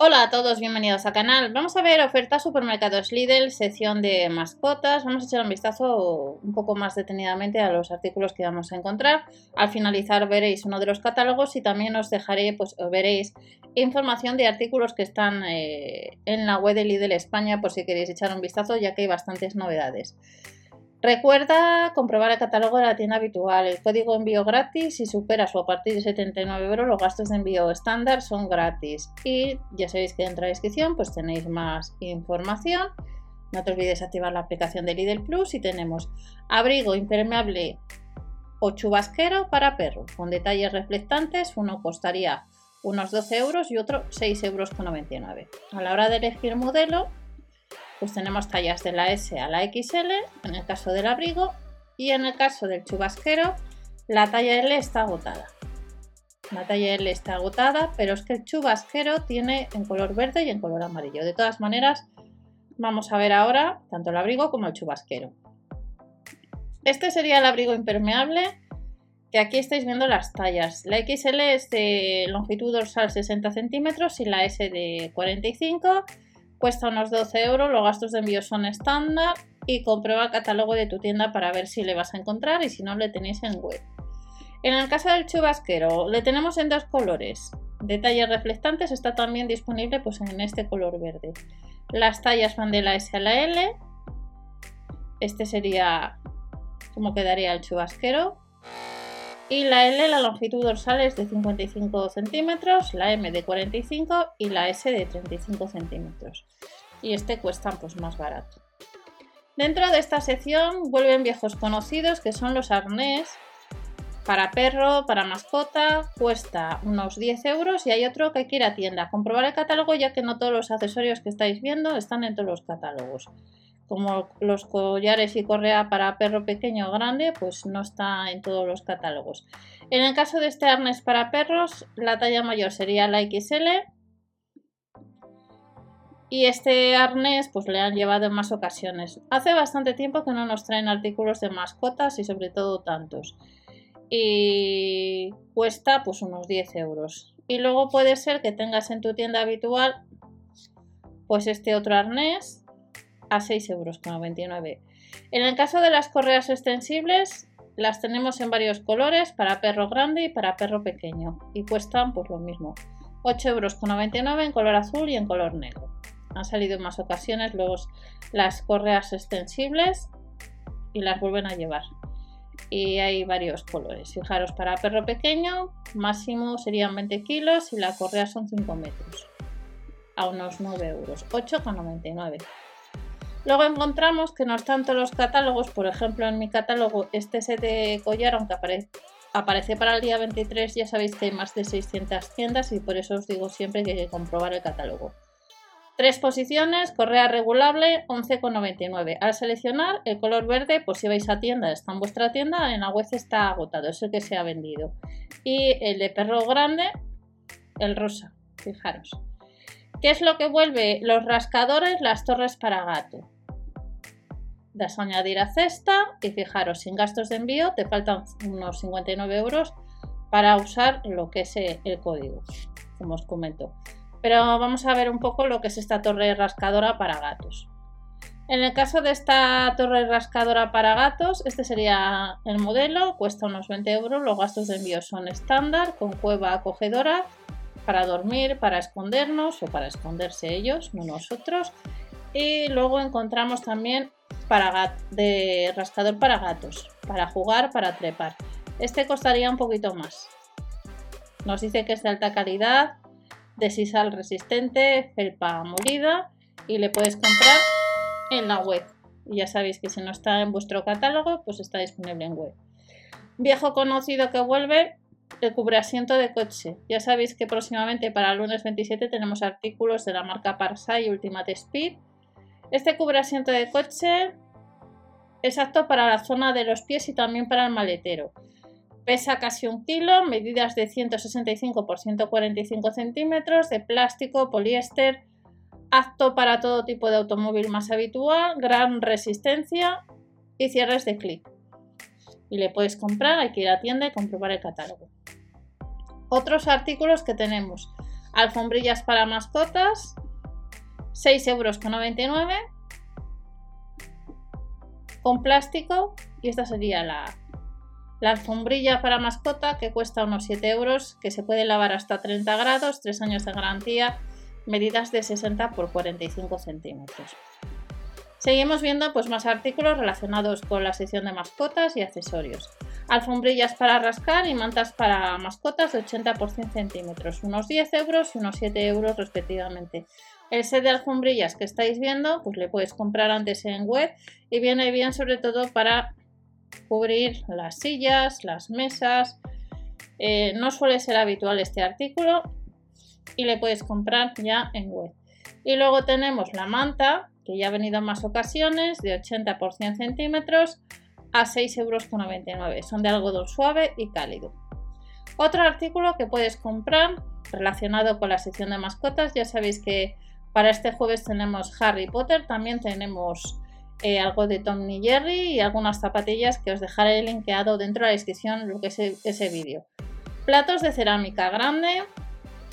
Hola a todos, bienvenidos al canal. Vamos a ver ofertas supermercados Lidl, sección de mascotas. Vamos a echar un vistazo un poco más detenidamente a los artículos que vamos a encontrar. Al finalizar veréis uno de los catálogos y también os dejaré, pues veréis información de artículos que están eh, en la web de Lidl España por si queréis echar un vistazo ya que hay bastantes novedades. Recuerda comprobar el catálogo de la tienda habitual. El código envío gratis si superas o a partir de 79 euros los gastos de envío estándar son gratis. Y ya sabéis que dentro de la descripción pues tenéis más información. No te olvides activar la aplicación de Lidl Plus y tenemos abrigo impermeable o chubasquero para perro con detalles reflectantes. Uno costaría unos 12 euros y otro 6,99 euros. A la hora de elegir modelo pues tenemos tallas de la S a la XL en el caso del abrigo y en el caso del chubasquero la talla L está agotada. La talla L está agotada, pero es que el chubasquero tiene en color verde y en color amarillo. De todas maneras, vamos a ver ahora tanto el abrigo como el chubasquero. Este sería el abrigo impermeable, que aquí estáis viendo las tallas. La XL es de longitud dorsal 60 centímetros y la S de 45 Cuesta unos 12 euros, los gastos de envío son estándar y comprueba el catálogo de tu tienda para ver si le vas a encontrar y si no le tenéis en web. En el caso del chubasquero, le tenemos en dos colores. Detalles reflectantes está también disponible pues, en este color verde. Las tallas van de la S a la L. Este sería como quedaría el chubasquero. Y la L, la longitud dorsal es de 55 centímetros, la M de 45 y la S de 35 centímetros. Y este cuesta pues más barato. Dentro de esta sección vuelven viejos conocidos que son los arnés para perro, para mascota, cuesta unos 10 euros y hay otro que ir a tienda. Comprobar el catálogo ya que no todos los accesorios que estáis viendo están en todos los catálogos como los collares y correa para perro pequeño o grande, pues no está en todos los catálogos. En el caso de este arnés para perros, la talla mayor sería la XL. Y este arnés pues le han llevado en más ocasiones. Hace bastante tiempo que no nos traen artículos de mascotas y sobre todo tantos. Y cuesta pues unos 10 euros. Y luego puede ser que tengas en tu tienda habitual pues este otro arnés a 6,99 euros. En el caso de las correas extensibles, las tenemos en varios colores para perro grande y para perro pequeño y cuestan pues lo mismo, 8,99 euros en color azul y en color negro. Han salido en más ocasiones los, las correas extensibles y las vuelven a llevar. Y hay varios colores. Fijaros, para perro pequeño, máximo serían 20 kilos y la correa son 5 metros. A unos 9 euros. 8,99. Luego encontramos que no todos los catálogos, por ejemplo en mi catálogo este set de collar, aunque aparece para el día 23, ya sabéis que hay más de 600 tiendas y por eso os digo siempre que hay que comprobar el catálogo. Tres posiciones, correa regulable, 11,99. Al seleccionar el color verde, pues si vais a tienda, está en vuestra tienda, en la web está agotado, es el que se ha vendido. Y el de perro grande, el rosa, fijaros. ¿Qué es lo que vuelve? Los rascadores, las torres para gato. Das añadir a cesta y fijaros, sin gastos de envío te faltan unos 59 euros para usar lo que es el código, como os comento. Pero vamos a ver un poco lo que es esta torre rascadora para gatos. En el caso de esta torre rascadora para gatos, este sería el modelo, cuesta unos 20 euros, los gastos de envío son estándar, con cueva acogedora para dormir, para escondernos o para esconderse ellos, no nosotros. Y luego encontramos también para de rascador para gatos, para jugar, para trepar. Este costaría un poquito más. Nos dice que es de alta calidad, de sisal resistente, felpa molida y le puedes comprar en la web. Y ya sabéis que si no está en vuestro catálogo, pues está disponible en web. Viejo conocido que vuelve, el asiento de coche. Ya sabéis que próximamente para el lunes 27 tenemos artículos de la marca Parsa y Ultimate Speed. Este asiento de coche es apto para la zona de los pies y también para el maletero. Pesa casi un kilo, medidas de 165 por 145 centímetros, de plástico, poliéster, apto para todo tipo de automóvil más habitual, gran resistencia y cierres de clic y le puedes comprar, hay que ir a tienda y comprobar el catálogo. Otros artículos que tenemos. Alfombrillas para mascotas, 6,99 euros. Con plástico, y esta sería la, la alfombrilla para mascota que cuesta unos 7 euros, que se puede lavar hasta 30 grados, 3 años de garantía, medidas de 60 por 45 centímetros. Seguimos viendo pues, más artículos relacionados con la sección de mascotas y accesorios. Alfombrillas para rascar y mantas para mascotas de 80 por 100 centímetros, unos 10 euros y unos 7 euros respectivamente. El set de alfombrillas que estáis viendo, pues le puedes comprar antes en web y viene bien sobre todo para cubrir las sillas, las mesas. Eh, no suele ser habitual este artículo y le puedes comprar ya en web. Y luego tenemos la manta, que ya ha venido en más ocasiones, de 80 por 100 centímetros a 6,99 euros. Son de algodón suave y cálido. Otro artículo que puedes comprar relacionado con la sección de mascotas, ya sabéis que para este jueves tenemos Harry Potter, también tenemos eh, algo de Tom y Jerry y algunas zapatillas que os dejaré linkeado dentro de la descripción lo es ese vídeo. Platos de cerámica grande,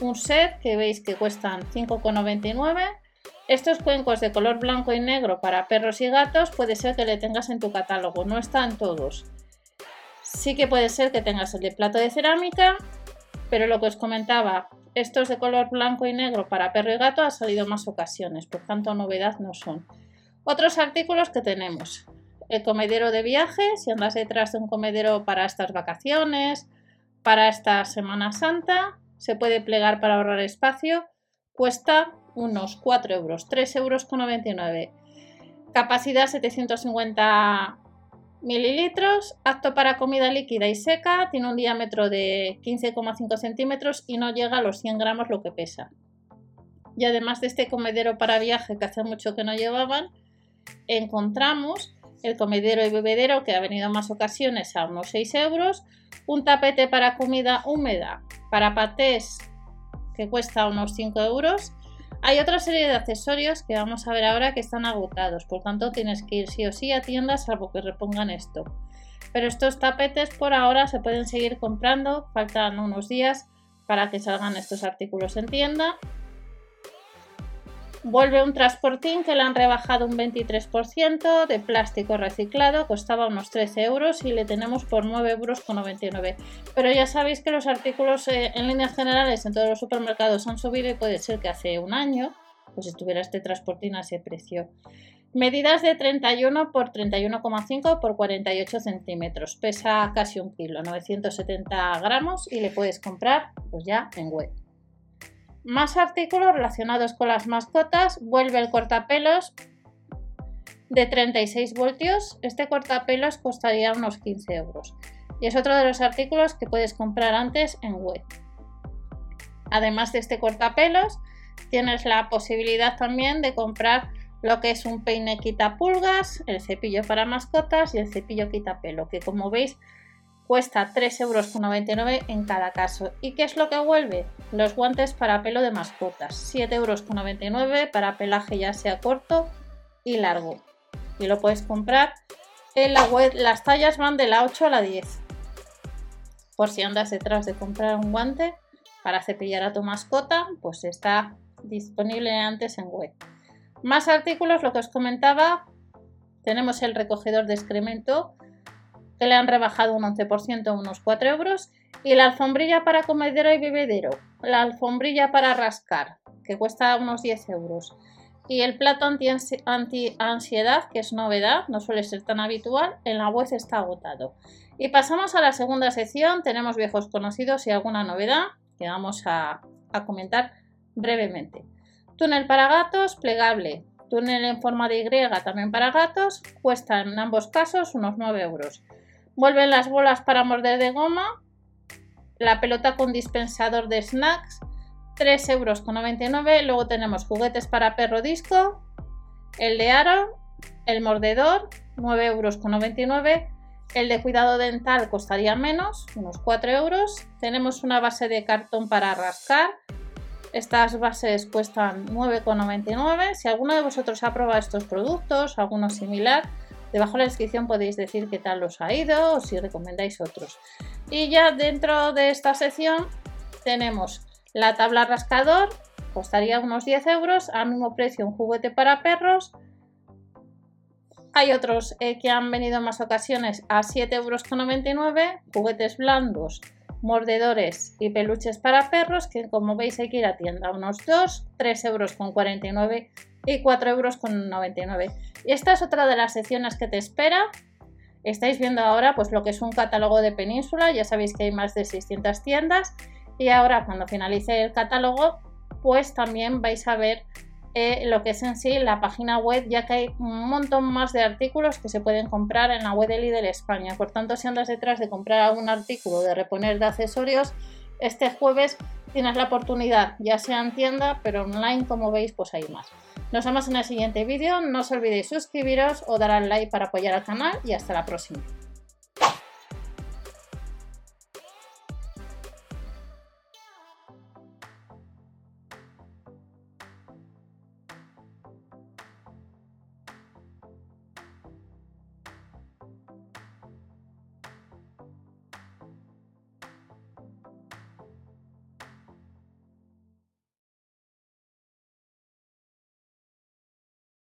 un set que veis que cuestan 5,99. Estos cuencos de color blanco y negro para perros y gatos puede ser que le tengas en tu catálogo, no están todos. Sí que puede ser que tengas el de plato de cerámica, pero lo que os comentaba, estos de color blanco y negro para perro y gato ha salido más ocasiones, por tanto novedad no son. Otros artículos que tenemos. El comedero de viaje, si andas detrás de un comedero para estas vacaciones, para esta Semana Santa, se puede plegar para ahorrar espacio, cuesta unos 4 euros, 3 euros con 99. Capacidad 750 mililitros, apto para comida líquida y seca, tiene un diámetro de 15,5 centímetros y no llega a los 100 gramos lo que pesa. Y además de este comedero para viaje que hace mucho que no llevaban, encontramos el comedero y bebedero que ha venido en más ocasiones a unos 6 euros, un tapete para comida húmeda para patés que cuesta unos 5 euros. Hay otra serie de accesorios que vamos a ver ahora que están agotados, por tanto tienes que ir sí o sí a tiendas salvo que repongan esto. Pero estos tapetes por ahora se pueden seguir comprando, faltan unos días para que salgan estos artículos en tienda Vuelve un transportín que le han rebajado un 23% de plástico reciclado, costaba unos 13 euros y le tenemos por 9,99 euros. Pero ya sabéis que los artículos eh, en líneas generales en todos los supermercados han subido y puede ser que hace un año pues estuviera este transportín a ese precio. Medidas de 31 por 31,5 por 48 centímetros. Pesa casi un kilo, 970 gramos y le puedes comprar pues ya en web. Más artículos relacionados con las mascotas. Vuelve el cortapelos de 36 voltios. Este cortapelos costaría unos 15 euros. Y es otro de los artículos que puedes comprar antes en web. Además de este cortapelos, tienes la posibilidad también de comprar lo que es un peine quita pulgas, el cepillo para mascotas y el cepillo quita pelo, que como veis Cuesta 3,99 euros en cada caso. ¿Y qué es lo que vuelve? Los guantes para pelo de mascotas. 7,99 euros para pelaje ya sea corto y largo. Y lo puedes comprar en la web. Las tallas van de la 8 a la 10. Por si andas detrás de comprar un guante para cepillar a tu mascota, pues está disponible antes en web. Más artículos, lo que os comentaba, tenemos el recogedor de excremento que le han rebajado un 11%, unos 4 euros. Y la alfombrilla para comedero y bebedero, la alfombrilla para rascar, que cuesta unos 10 euros. Y el plato anti-ansiedad, que es novedad, no suele ser tan habitual, en la web está agotado. Y pasamos a la segunda sección, tenemos viejos conocidos y alguna novedad que vamos a, a comentar brevemente. Túnel para gatos, plegable. Túnel en forma de Y también para gatos, cuesta en ambos casos unos 9 euros. Vuelven las bolas para morder de goma. La pelota con dispensador de snacks. 3,99 euros. Luego tenemos juguetes para perro disco. El de aro. El mordedor. 9,99 euros. El de cuidado dental costaría menos, unos 4 euros. Tenemos una base de cartón para rascar. Estas bases cuestan 9,99. Si alguno de vosotros ha probado estos productos, alguno similar, Debajo en la descripción podéis decir qué tal os ha ido o si recomendáis otros. Y ya dentro de esta sección tenemos La tabla rascador costaría unos 10 euros, al mismo precio un juguete para perros. Hay otros eh, que han venido en más ocasiones a 7,99 euros, juguetes blandos, mordedores y peluches para perros, que como veis hay que ir a tienda, unos 2, 3,49 euros y 4,99 euros. Y esta es otra de las secciones que te espera. Estáis viendo ahora pues lo que es un catálogo de Península, ya sabéis que hay más de 600 tiendas y ahora cuando finalice el catálogo pues también vais a ver eh, lo que es en sí la página web, ya que hay un montón más de artículos que se pueden comprar en la web de Lidl España. Por tanto, si andas detrás de comprar algún artículo de reponer de accesorios, este jueves tienes la oportunidad, ya sea en tienda, pero online, como veis, pues hay más. Nos vemos en el siguiente vídeo, no os olvidéis suscribiros o dar al like para apoyar al canal y hasta la próxima.